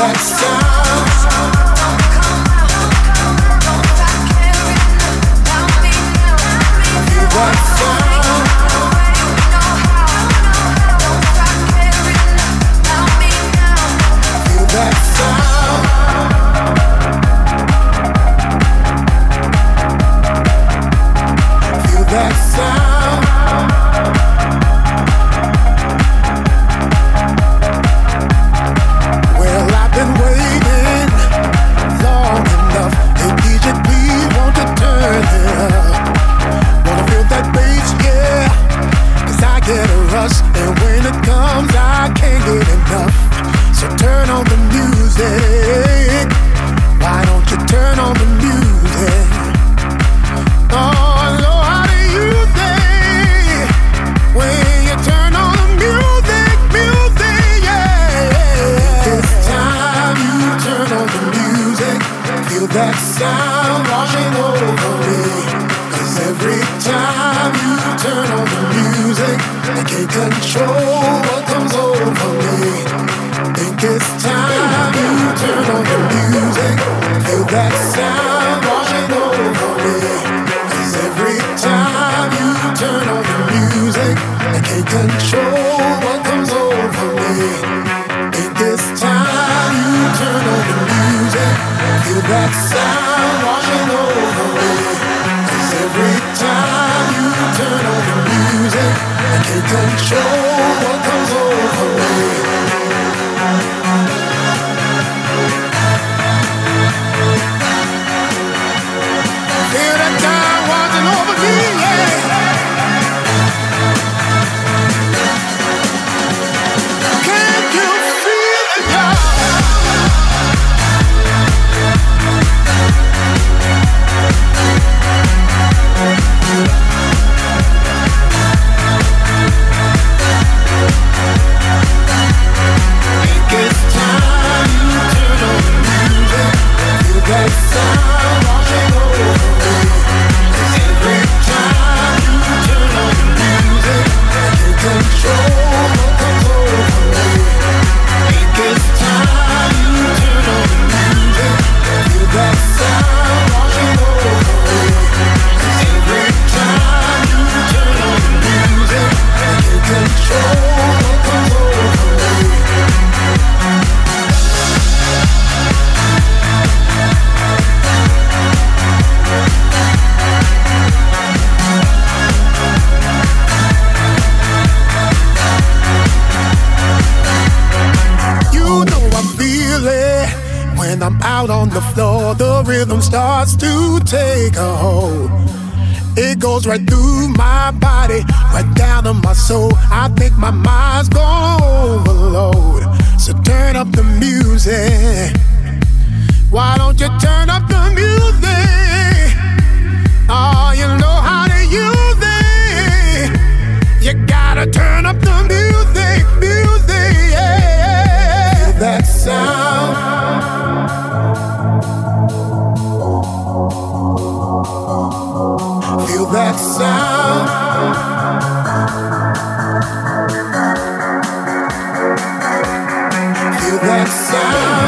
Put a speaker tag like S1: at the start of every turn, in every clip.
S1: touchdown. that sound?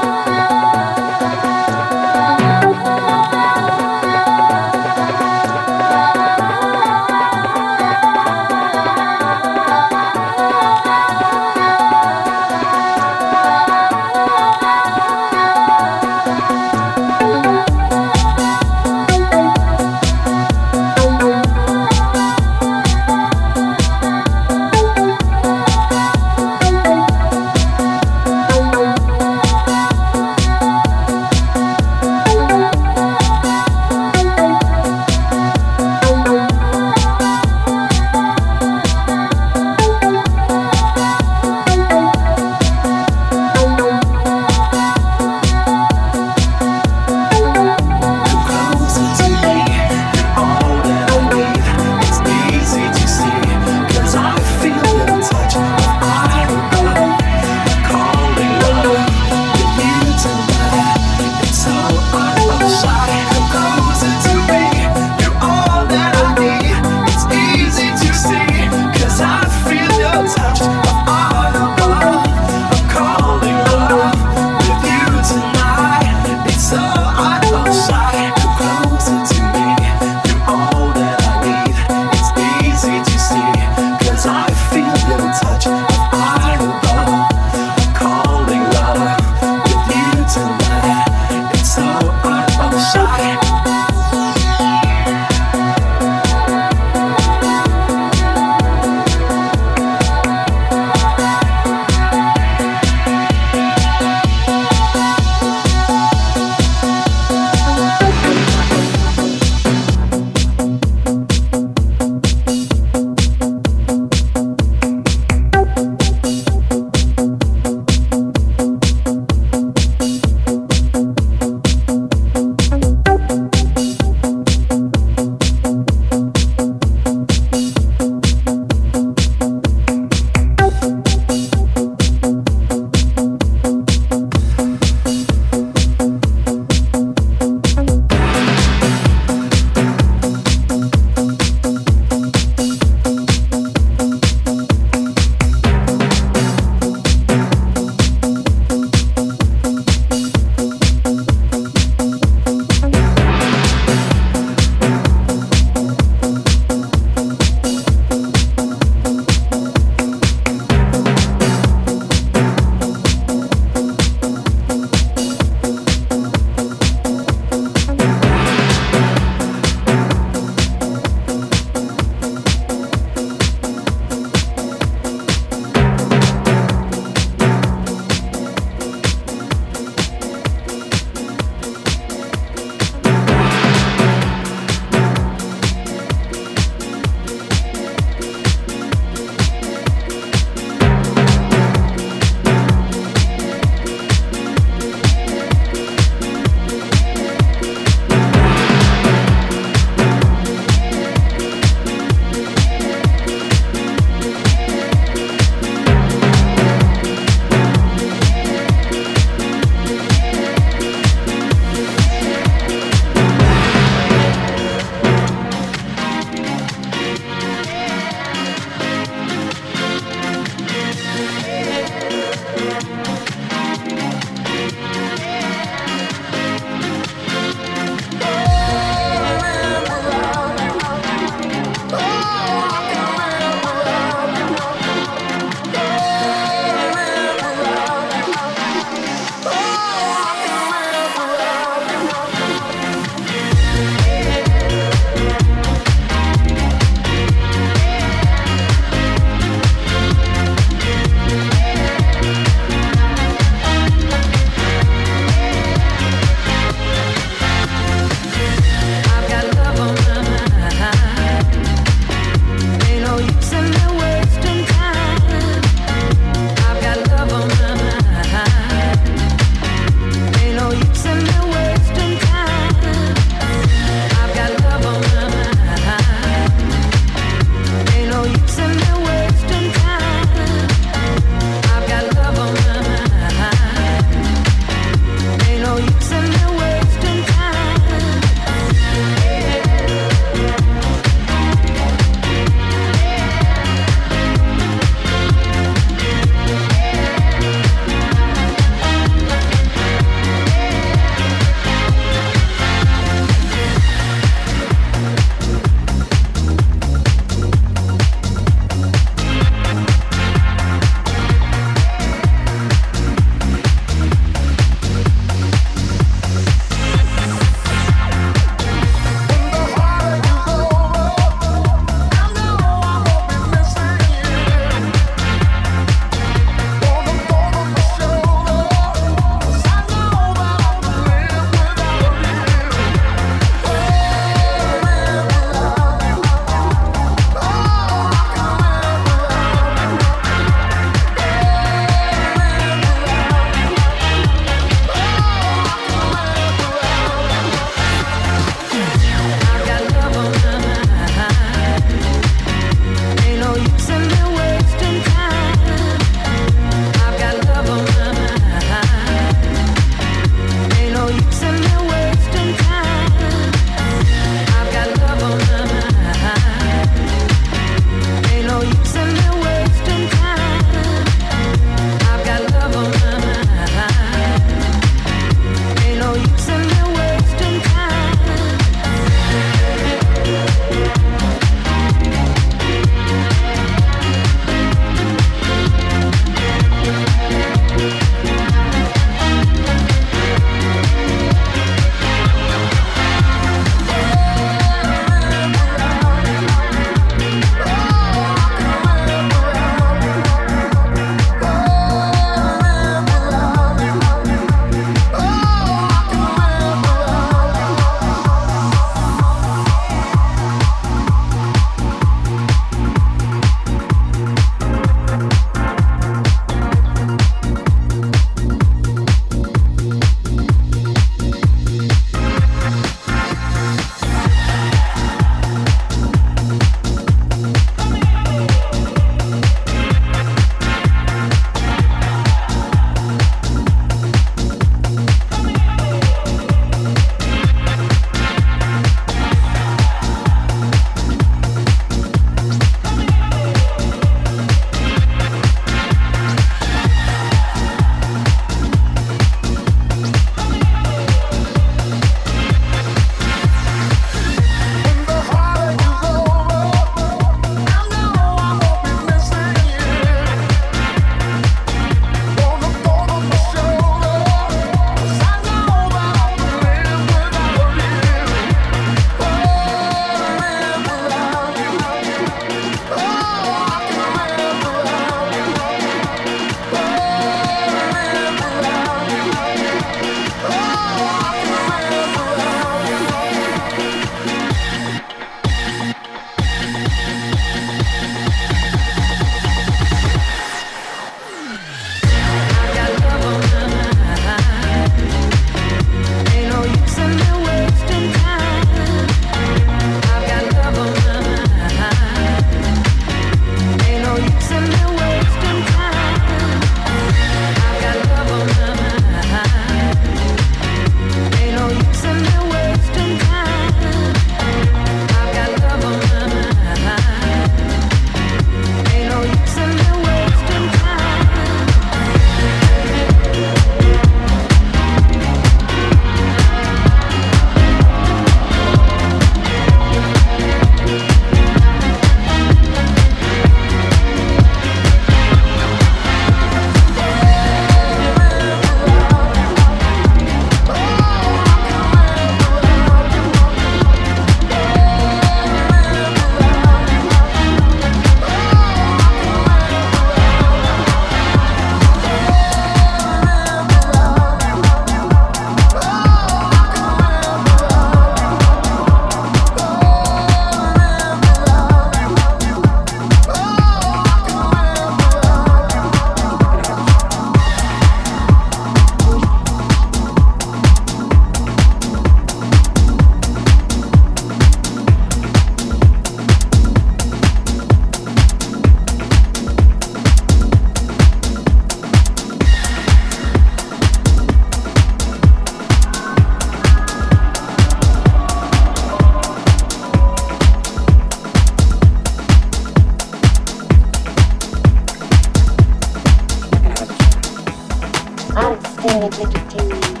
S2: Arts Creative Team.